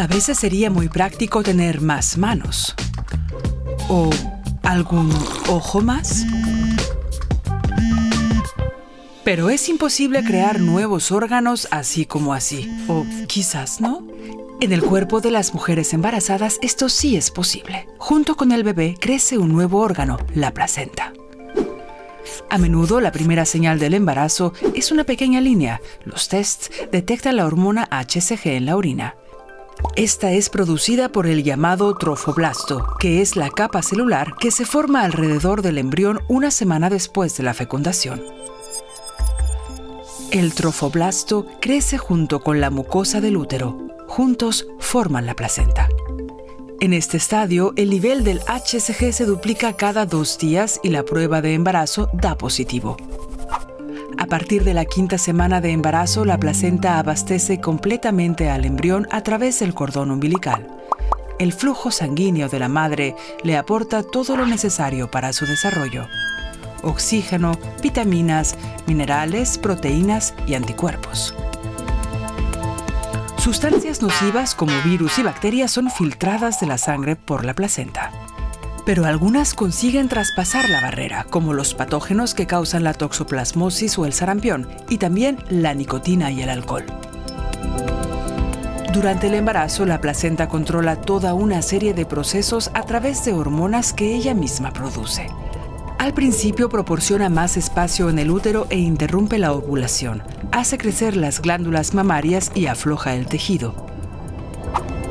A veces sería muy práctico tener más manos. ¿O algún ojo más? Pero es imposible crear nuevos órganos así como así. O quizás no. En el cuerpo de las mujeres embarazadas esto sí es posible. Junto con el bebé crece un nuevo órgano, la placenta. A menudo la primera señal del embarazo es una pequeña línea. Los tests detectan la hormona HCG en la orina. Esta es producida por el llamado trofoblasto, que es la capa celular que se forma alrededor del embrión una semana después de la fecundación. El trofoblasto crece junto con la mucosa del útero. Juntos forman la placenta. En este estadio, el nivel del HCG se duplica cada dos días y la prueba de embarazo da positivo. A partir de la quinta semana de embarazo, la placenta abastece completamente al embrión a través del cordón umbilical. El flujo sanguíneo de la madre le aporta todo lo necesario para su desarrollo. Oxígeno, vitaminas, minerales, proteínas y anticuerpos. Sustancias nocivas como virus y bacterias son filtradas de la sangre por la placenta. Pero algunas consiguen traspasar la barrera, como los patógenos que causan la toxoplasmosis o el sarampión, y también la nicotina y el alcohol. Durante el embarazo, la placenta controla toda una serie de procesos a través de hormonas que ella misma produce. Al principio proporciona más espacio en el útero e interrumpe la ovulación, hace crecer las glándulas mamarias y afloja el tejido.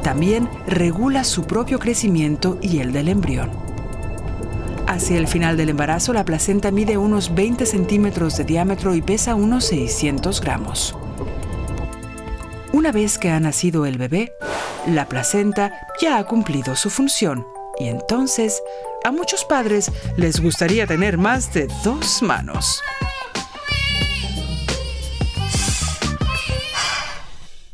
También regula su propio crecimiento y el del embrión. Hacia el final del embarazo, la placenta mide unos 20 centímetros de diámetro y pesa unos 600 gramos. Una vez que ha nacido el bebé, la placenta ya ha cumplido su función y entonces a muchos padres les gustaría tener más de dos manos.